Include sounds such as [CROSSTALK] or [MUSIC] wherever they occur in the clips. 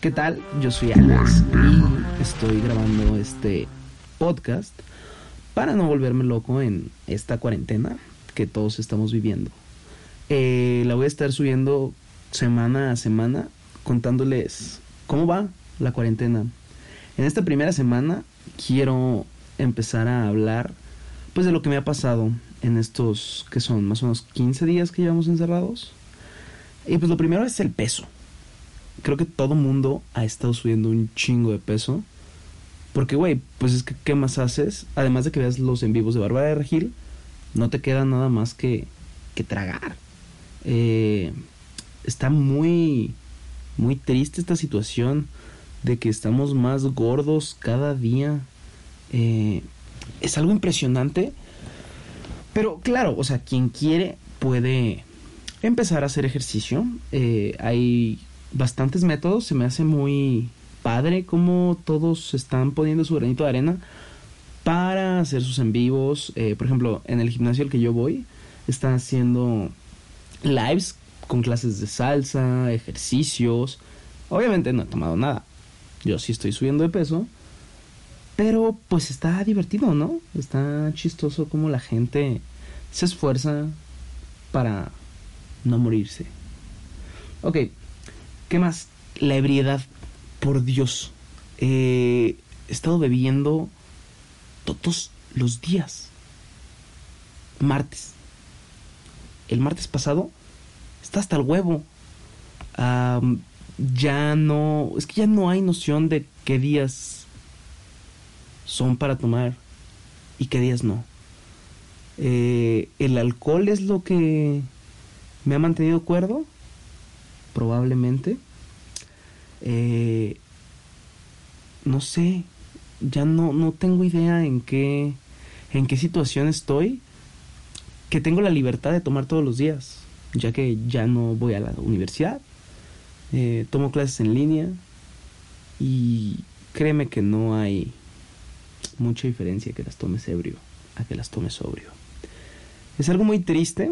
¿Qué tal? Yo soy Alex y estoy grabando este podcast para no volverme loco en esta cuarentena que todos estamos viviendo. Eh, la voy a estar subiendo semana a semana contándoles cómo va la cuarentena. En esta primera semana quiero empezar a hablar pues de lo que me ha pasado en estos que son más o menos 15 días que llevamos encerrados. Y pues lo primero es el peso creo que todo mundo ha estado subiendo un chingo de peso. Porque, güey, pues es que, ¿qué más haces? Además de que veas los en vivos de Bárbara de Regil, no te queda nada más que, que tragar. Eh, está muy, muy triste esta situación de que estamos más gordos cada día. Eh, es algo impresionante. Pero claro, o sea, quien quiere puede empezar a hacer ejercicio. Eh, hay bastantes métodos. Se me hace muy padre cómo todos están poniendo su granito de arena para hacer sus en vivos. Eh, por ejemplo, en el gimnasio al que yo voy, están haciendo lives con clases de salsa, ejercicios. Obviamente no he tomado nada. Yo sí estoy subiendo de peso. Pero pues está divertido, ¿no? Está chistoso como la gente se esfuerza para no morirse. Ok, ¿Qué más? La ebriedad. Por Dios. he estado bebiendo todos los días. Martes. El martes pasado está hasta el huevo. ya no. Es que ya no hay noción de qué días son para tomar y qué días no. Eh, el alcohol es lo que me ha mantenido cuerdo probablemente. Eh, no sé, ya no, no tengo idea en qué, en qué situación estoy, que tengo la libertad de tomar todos los días, ya que ya no voy a la universidad, eh, tomo clases en línea y créeme que no hay mucha diferencia que las tomes ebrio a que las tomes sobrio. Es algo muy triste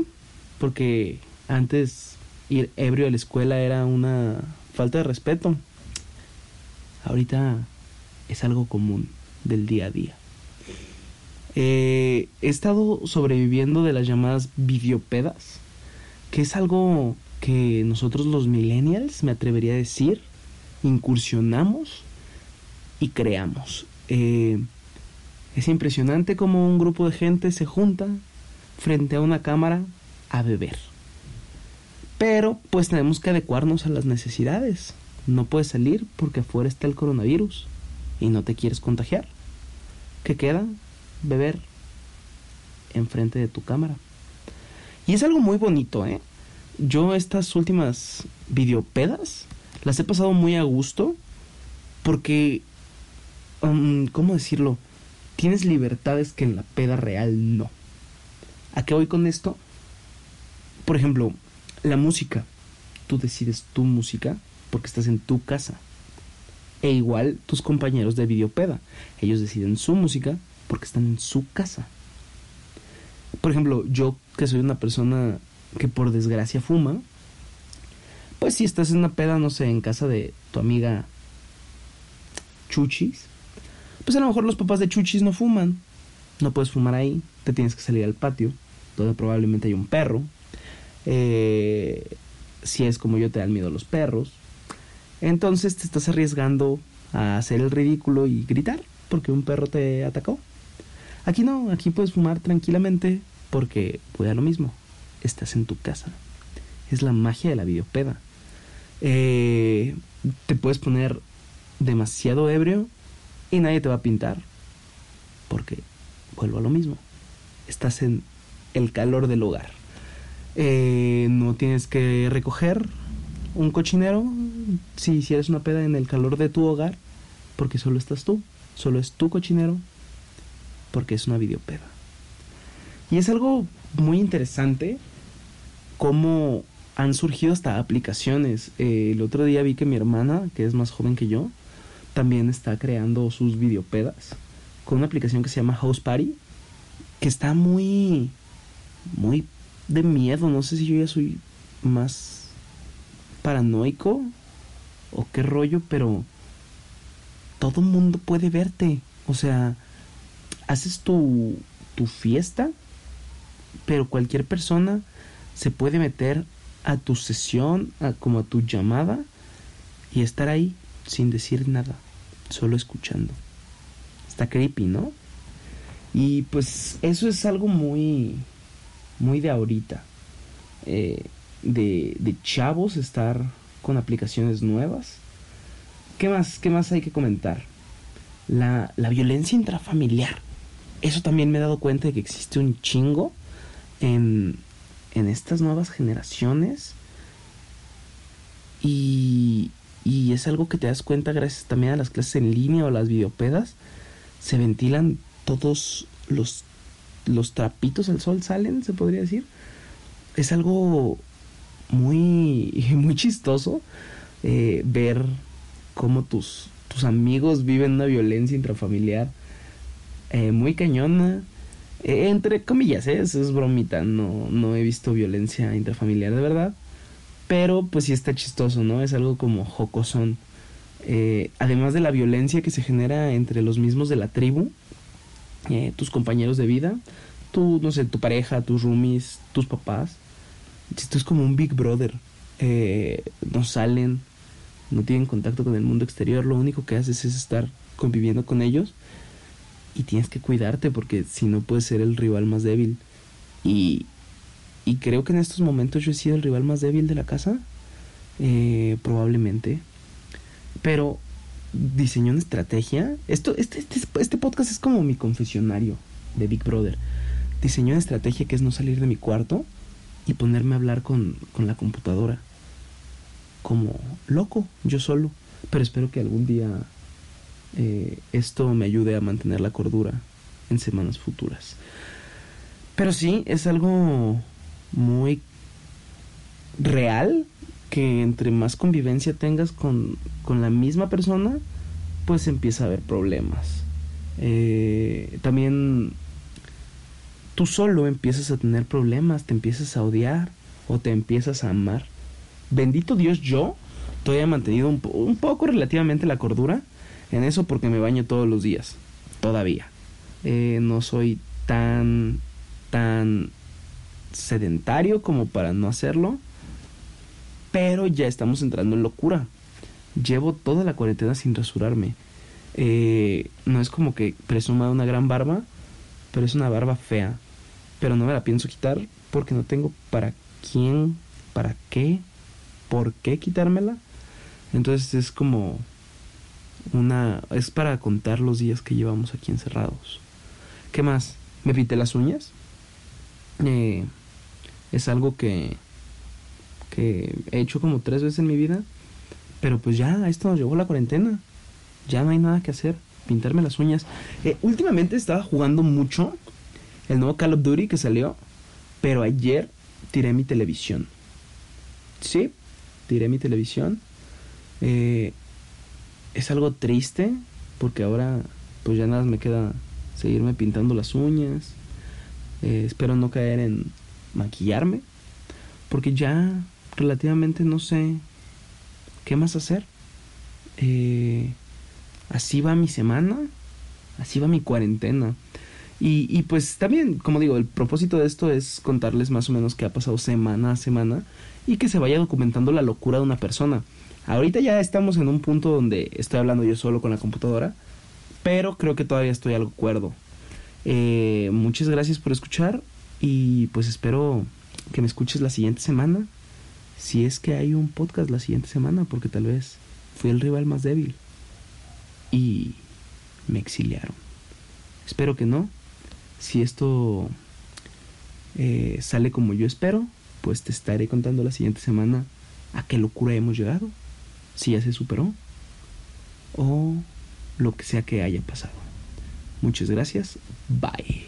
porque antes ir ebrio a la escuela era una falta de respeto. Ahorita es algo común del día a día. Eh, he estado sobreviviendo de las llamadas videopedas, que es algo que nosotros los millennials, me atrevería a decir, incursionamos y creamos. Eh, es impresionante cómo un grupo de gente se junta frente a una cámara a beber. Pero pues tenemos que adecuarnos a las necesidades. No puedes salir porque afuera está el coronavirus y no te quieres contagiar. ¿Qué queda? Beber enfrente de tu cámara. Y es algo muy bonito, ¿eh? Yo estas últimas videopedas las he pasado muy a gusto porque, ¿cómo decirlo? Tienes libertades que en la peda real no. ¿A qué voy con esto? Por ejemplo, la música. Tú decides tu música porque estás en tu casa. E igual tus compañeros de videopeda. Ellos deciden su música porque están en su casa. Por ejemplo, yo que soy una persona que por desgracia fuma, pues si estás en una peda, no sé, en casa de tu amiga Chuchis, pues a lo mejor los papás de Chuchis no fuman. No puedes fumar ahí, te tienes que salir al patio, donde probablemente hay un perro, eh, si es como yo te dan miedo los perros. Entonces te estás arriesgando a hacer el ridículo y gritar porque un perro te atacó. Aquí no, aquí puedes fumar tranquilamente porque puede lo mismo. Estás en tu casa. Es la magia de la videopeda. Eh, te puedes poner demasiado ebrio y nadie te va a pintar porque vuelvo a lo mismo. Estás en el calor del hogar. Eh, no tienes que recoger un cochinero si hicieras una peda en el calor de tu hogar, porque solo estás tú, solo es tu cochinero, porque es una videopeda. Y es algo muy interesante cómo han surgido hasta aplicaciones. Eh, el otro día vi que mi hermana, que es más joven que yo, también está creando sus videopedas con una aplicación que se llama House Party, que está muy, muy de miedo. No sé si yo ya soy más paranoico o qué rollo, pero todo mundo puede verte. O sea, haces tu, tu fiesta, pero cualquier persona se puede meter a tu sesión, a, como a tu llamada, y estar ahí sin decir nada, solo escuchando. Está creepy, ¿no? Y pues eso es algo muy, muy de ahorita. Eh, de, de chavos estar con aplicaciones nuevas. ¿Qué más, qué más hay que comentar? La, la violencia intrafamiliar. Eso también me he dado cuenta de que existe un chingo en, en estas nuevas generaciones. Y, y es algo que te das cuenta gracias también a las clases en línea o las videopedas. Se ventilan todos los, los trapitos al sol, salen, se podría decir. Es algo muy, [LAUGHS] muy chistoso eh, ver cómo tus, tus amigos viven una violencia intrafamiliar eh, muy cañona. Eh, entre comillas, eso es bromita. No, no he visto violencia intrafamiliar de verdad. Pero pues sí está chistoso, ¿no? Es algo como jocosón. Además de la violencia que se genera entre los mismos de la tribu, eh, tus compañeros de vida, tu, no sé, tu pareja, tus roomies, tus papás. Esto es como un Big Brother. Eh, no salen, no tienen contacto con el mundo exterior, lo único que haces es estar conviviendo con ellos y tienes que cuidarte porque si no puedes ser el rival más débil. Y, y creo que en estos momentos yo he sido el rival más débil de la casa. Eh, probablemente. Pero diseñó una estrategia. Esto, este, este, este podcast es como mi confesionario de Big Brother. Diseñó una estrategia que es no salir de mi cuarto y ponerme a hablar con, con la computadora. Como loco, yo solo. Pero espero que algún día eh, esto me ayude a mantener la cordura en semanas futuras. Pero sí, es algo muy real que entre más convivencia tengas con, con la misma persona, pues empieza a haber problemas. Eh, también tú solo empiezas a tener problemas, te empiezas a odiar o te empiezas a amar. Bendito Dios, yo todavía he mantenido un, poco relativamente la cordura en eso porque me baño todos los días, todavía. Eh, no soy tan, tan sedentario como para no hacerlo. Pero ya estamos entrando en locura. Llevo toda la cuarentena sin rasurarme. Eh, no es como que presuma una gran barba, pero es una barba fea. Pero no me la pienso quitar porque no tengo para quién, para qué, por qué quitármela. Entonces es como una... es para contar los días que llevamos aquí encerrados. ¿Qué más? Me pinté las uñas. Eh, es algo que, he hecho como tres veces en mi vida. Pero pues ya, esto nos llevó la cuarentena. Ya no hay nada que hacer. Pintarme las uñas. Eh, últimamente estaba jugando mucho el nuevo Call of Duty que salió. Pero ayer tiré mi televisión. Sí, tiré mi televisión. Eh, es algo triste porque ahora pues ya nada me queda seguirme pintando las uñas. Eh, espero no caer en maquillarme porque ya relativamente no sé qué más hacer. Eh, así va mi semana, así va mi cuarentena. Y, y pues también, como digo, el propósito de esto es contarles más o menos qué ha pasado semana a semana y que se vaya documentando la locura de una persona. Ahorita ya estamos en un punto donde estoy hablando yo solo con la computadora, pero creo que todavía estoy algo cuerdo. Eh, muchas gracias por escuchar y pues espero que me escuches la siguiente semana. Si es que hay un podcast la siguiente semana, porque tal vez fui el rival más débil y me exiliaron. Espero que no. Si esto eh, sale como yo espero, pues te estaré contando la siguiente semana a qué locura hemos llegado si ya se superó o lo que sea que haya pasado. Muchas gracias. Bye.